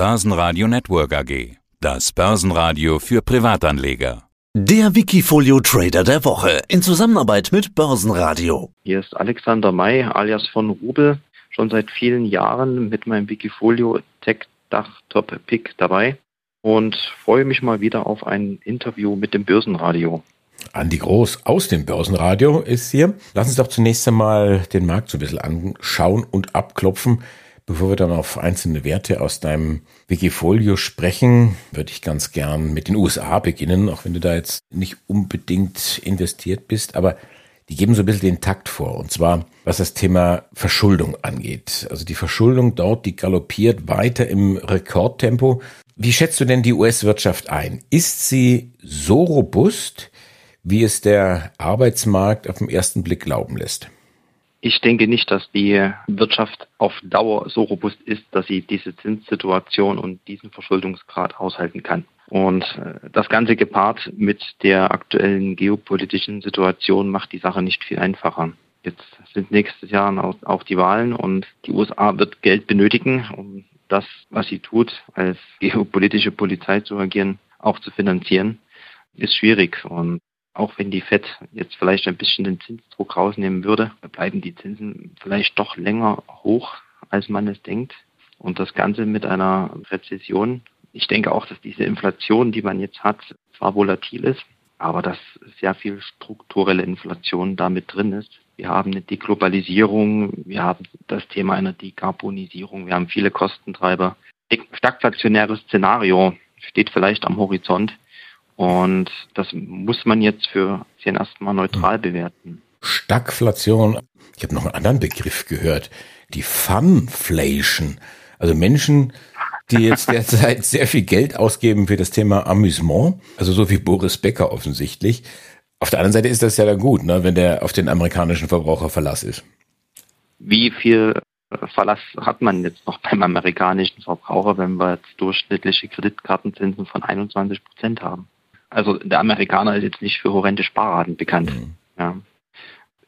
Börsenradio Network AG. Das Börsenradio für Privatanleger. Der Wikifolio Trader der Woche in Zusammenarbeit mit Börsenradio. Hier ist Alexander May alias von Rubel, schon seit vielen Jahren mit meinem Wikifolio Tech Dach Top Pick dabei und freue mich mal wieder auf ein Interview mit dem Börsenradio. Andi Groß aus dem Börsenradio ist hier. Lass uns doch zunächst einmal den Markt so ein bisschen anschauen und abklopfen. Bevor wir dann auf einzelne Werte aus deinem Wikifolio sprechen, würde ich ganz gern mit den USA beginnen, auch wenn du da jetzt nicht unbedingt investiert bist, aber die geben so ein bisschen den Takt vor. Und zwar, was das Thema Verschuldung angeht. Also die Verschuldung dort, die galoppiert weiter im Rekordtempo. Wie schätzt du denn die US-Wirtschaft ein? Ist sie so robust, wie es der Arbeitsmarkt auf den ersten Blick glauben lässt? Ich denke nicht, dass die Wirtschaft auf Dauer so robust ist, dass sie diese Zinssituation und diesen Verschuldungsgrad aushalten kann. Und äh, das Ganze gepaart mit der aktuellen geopolitischen Situation macht die Sache nicht viel einfacher. Jetzt sind nächstes Jahr auch die Wahlen und die USA wird Geld benötigen, um das, was sie tut, als geopolitische Polizei zu agieren, auch zu finanzieren. Ist schwierig. Und auch wenn die FED jetzt vielleicht ein bisschen den Zinsdruck rausnehmen würde, bleiben die Zinsen vielleicht doch länger hoch, als man es denkt. Und das Ganze mit einer Rezession. Ich denke auch, dass diese Inflation, die man jetzt hat, zwar volatil ist, aber dass sehr viel strukturelle Inflation damit drin ist. Wir haben eine Deglobalisierung, wir haben das Thema einer Dekarbonisierung, wir haben viele Kostentreiber. Stagflationäres Szenario steht vielleicht am Horizont. Und das muss man jetzt für den erstmal neutral hm. bewerten. Stagflation, ich habe noch einen anderen Begriff gehört, die Funflation. Also Menschen, die jetzt derzeit sehr viel Geld ausgeben für das Thema Amüsement, also so wie Boris Becker offensichtlich. Auf der anderen Seite ist das ja dann gut, ne, wenn der auf den amerikanischen Verbraucher Verlass ist. Wie viel Verlass hat man jetzt noch beim amerikanischen Verbraucher, wenn wir jetzt durchschnittliche Kreditkartenzinsen von 21 Prozent haben? Also der Amerikaner ist jetzt nicht für horrende Sparraten bekannt. Mhm. Ja.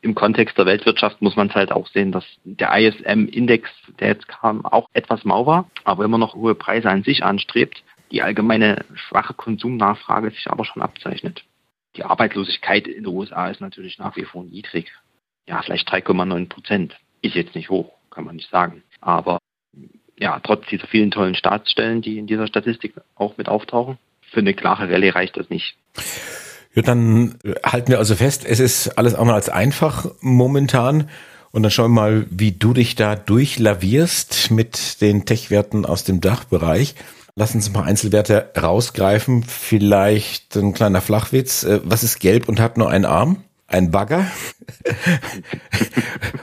Im Kontext der Weltwirtschaft muss man es halt auch sehen, dass der ISM-Index, der jetzt kam, auch etwas mau war, aber immer noch hohe Preise an sich anstrebt. Die allgemeine schwache Konsumnachfrage sich aber schon abzeichnet. Die Arbeitslosigkeit in den USA ist natürlich nach wie vor niedrig. Ja, vielleicht 3,9 Prozent. Ist jetzt nicht hoch, kann man nicht sagen. Aber ja, trotz dieser vielen tollen Staatsstellen, die in dieser Statistik auch mit auftauchen, für eine klare Rallye reicht das nicht. Ja, dann halten wir also fest, es ist alles auch mal als einfach momentan. Und dann schauen wir mal, wie du dich da durchlavierst mit den Tech-Werten aus dem Dachbereich. Lass uns mal Einzelwerte rausgreifen. Vielleicht ein kleiner Flachwitz. Äh, was ist gelb und hat nur einen Arm? Ein Bagger.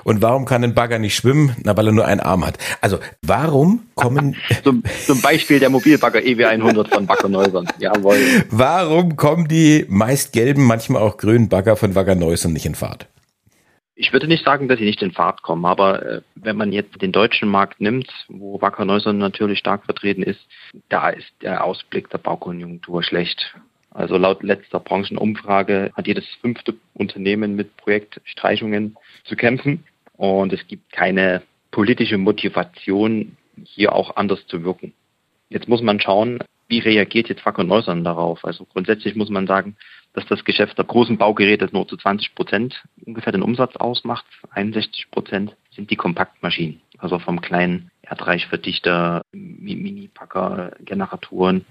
Und warum kann ein Bagger nicht schwimmen? Na, weil er nur einen Arm hat. Also, warum kommen... zum, zum Beispiel der Mobilbagger EW100 von Baggerneusern. Jawohl. Warum kommen die meist gelben, manchmal auch grünen Bagger von Baggerneusern nicht in Fahrt? Ich würde nicht sagen, dass sie nicht in Fahrt kommen, aber äh, wenn man jetzt den deutschen Markt nimmt, wo Wacker Neusern natürlich stark vertreten ist, da ist der Ausblick der Baukonjunktur schlecht. Also laut letzter Branchenumfrage hat jedes fünfte Unternehmen mit Projektstreichungen zu kämpfen. Und es gibt keine politische Motivation, hier auch anders zu wirken. Jetzt muss man schauen, wie reagiert jetzt Wacker Neusern darauf? Also grundsätzlich muss man sagen, dass das Geschäft der großen Baugeräte nur zu 20 Prozent ungefähr den Umsatz ausmacht. 61 Prozent sind die Kompaktmaschinen, also vom kleinen Erdreichverdichter, Mini-Packer, Generatoren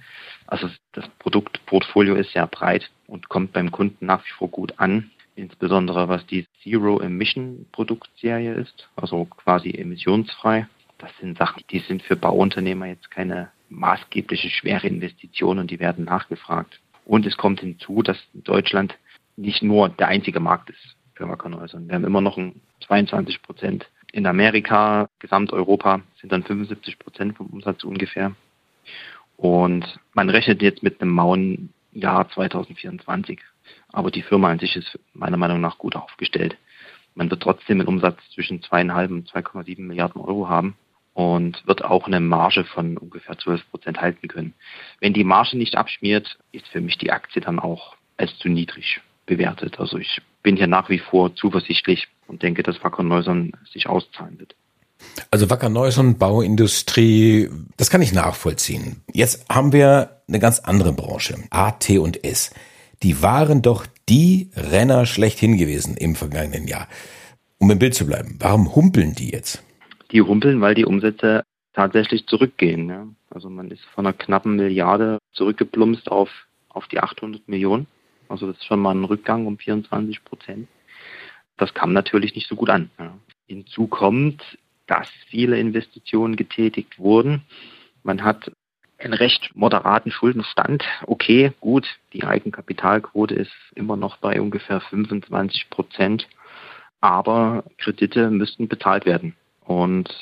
also das Produktportfolio ist sehr breit und kommt beim Kunden nach wie vor gut an, insbesondere was die Zero Emission Produktserie ist, also quasi emissionsfrei. Das sind Sachen, die sind für Bauunternehmer jetzt keine maßgebliche schwere Investition und die werden nachgefragt. Und es kommt hinzu, dass Deutschland nicht nur der einzige Markt ist für Wackerhäuser. Wir haben immer noch ein 22 Prozent. In Amerika, Gesamteuropa sind dann 75 Prozent vom Umsatz ungefähr. Und man rechnet jetzt mit einem mauen Jahr 2024. Aber die Firma an sich ist meiner Meinung nach gut aufgestellt. Man wird trotzdem einen Umsatz zwischen zweieinhalb und 2,7 Milliarden Euro haben und wird auch eine Marge von ungefähr 12 Prozent halten können. Wenn die Marge nicht abschmiert, ist für mich die Aktie dann auch als zu niedrig bewertet. Also ich bin hier nach wie vor zuversichtlich und denke, dass Wacker Neusern sich auszahlen wird. Also Wacker Neuson, Bauindustrie, das kann ich nachvollziehen. Jetzt haben wir eine ganz andere Branche, AT und S. Die waren doch die Renner schlechthin gewesen im vergangenen Jahr. Um im Bild zu bleiben, warum humpeln die jetzt? Die humpeln, weil die Umsätze tatsächlich zurückgehen. Ja. Also man ist von einer knappen Milliarde zurückgeplumpst auf, auf die 800 Millionen. Also das ist schon mal ein Rückgang um 24 Prozent. Das kam natürlich nicht so gut an. Ja. Hinzu kommt, dass viele Investitionen getätigt wurden. Man hat einen recht moderaten Schuldenstand. Okay, gut, die Eigenkapitalquote ist immer noch bei ungefähr 25 Prozent, aber Kredite müssten bezahlt werden. Und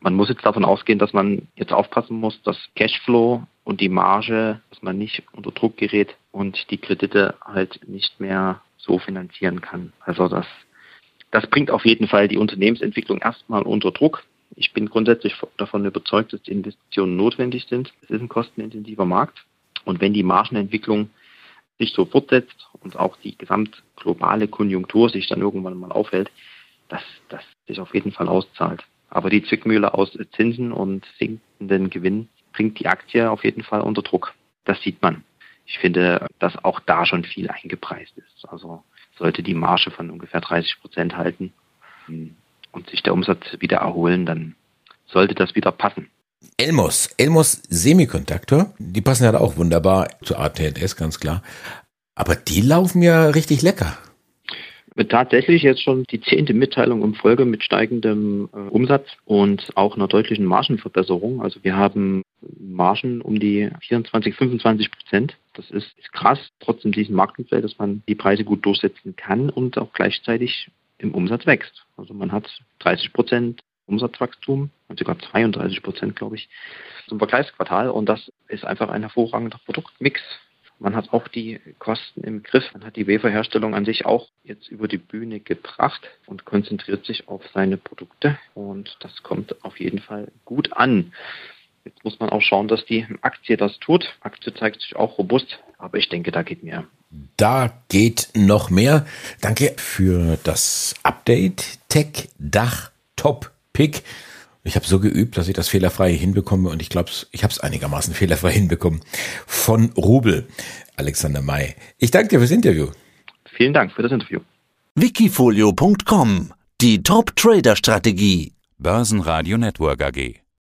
man muss jetzt davon ausgehen, dass man jetzt aufpassen muss, dass Cashflow und die Marge, dass man nicht unter Druck gerät und die Kredite halt nicht mehr so finanzieren kann. Also das, das bringt auf jeden Fall die Unternehmensentwicklung erstmal unter Druck. Ich bin grundsätzlich davon überzeugt, dass die Investitionen notwendig sind. Es ist ein kostenintensiver Markt. Und wenn die Margenentwicklung sich so fortsetzt und auch die gesamtglobale Konjunktur sich dann irgendwann mal aufhält, dass das sich auf jeden Fall auszahlt. Aber die Zwickmühle aus Zinsen und sinkenden Gewinn bringt die Aktie auf jeden Fall unter Druck. Das sieht man. Ich finde, dass auch da schon viel eingepreist ist. Also sollte die Marge von ungefähr 30 Prozent halten, und sich der Umsatz wieder erholen, dann sollte das wieder passen. Elmos, Elmos Semiconductor, die passen ja auch wunderbar zu AT&S, ganz klar. Aber die laufen ja richtig lecker. Tatsächlich jetzt schon die zehnte Mitteilung im Folge mit steigendem äh, Umsatz und auch einer deutlichen Margenverbesserung. Also wir haben Margen um die 24, 25 Prozent. Das ist, ist krass, trotzdem diesem Marktumfeld, dass man die Preise gut durchsetzen kann und auch gleichzeitig im Umsatz wächst. Also man hat 30 Prozent Umsatzwachstum, sogar 32 Prozent, glaube ich, zum Vergleichsquartal. Und das ist einfach ein hervorragender Produktmix. Man hat auch die Kosten im Griff. Man hat die Weferherstellung an sich auch jetzt über die Bühne gebracht und konzentriert sich auf seine Produkte. Und das kommt auf jeden Fall gut an. Jetzt muss man auch schauen, dass die Aktie das tut. Aktie zeigt sich auch robust, aber ich denke, da geht mehr. Da geht noch mehr. Danke für das Update. Tech Dach Top Pick. Ich habe so geübt, dass ich das fehlerfrei hinbekomme und ich glaube, ich habe es einigermaßen fehlerfrei hinbekommen. Von Rubel, Alexander May. Ich danke dir fürs Interview. Vielen Dank für das Interview. Wikifolio.com Die Top Trader Strategie. Börsenradio Network AG.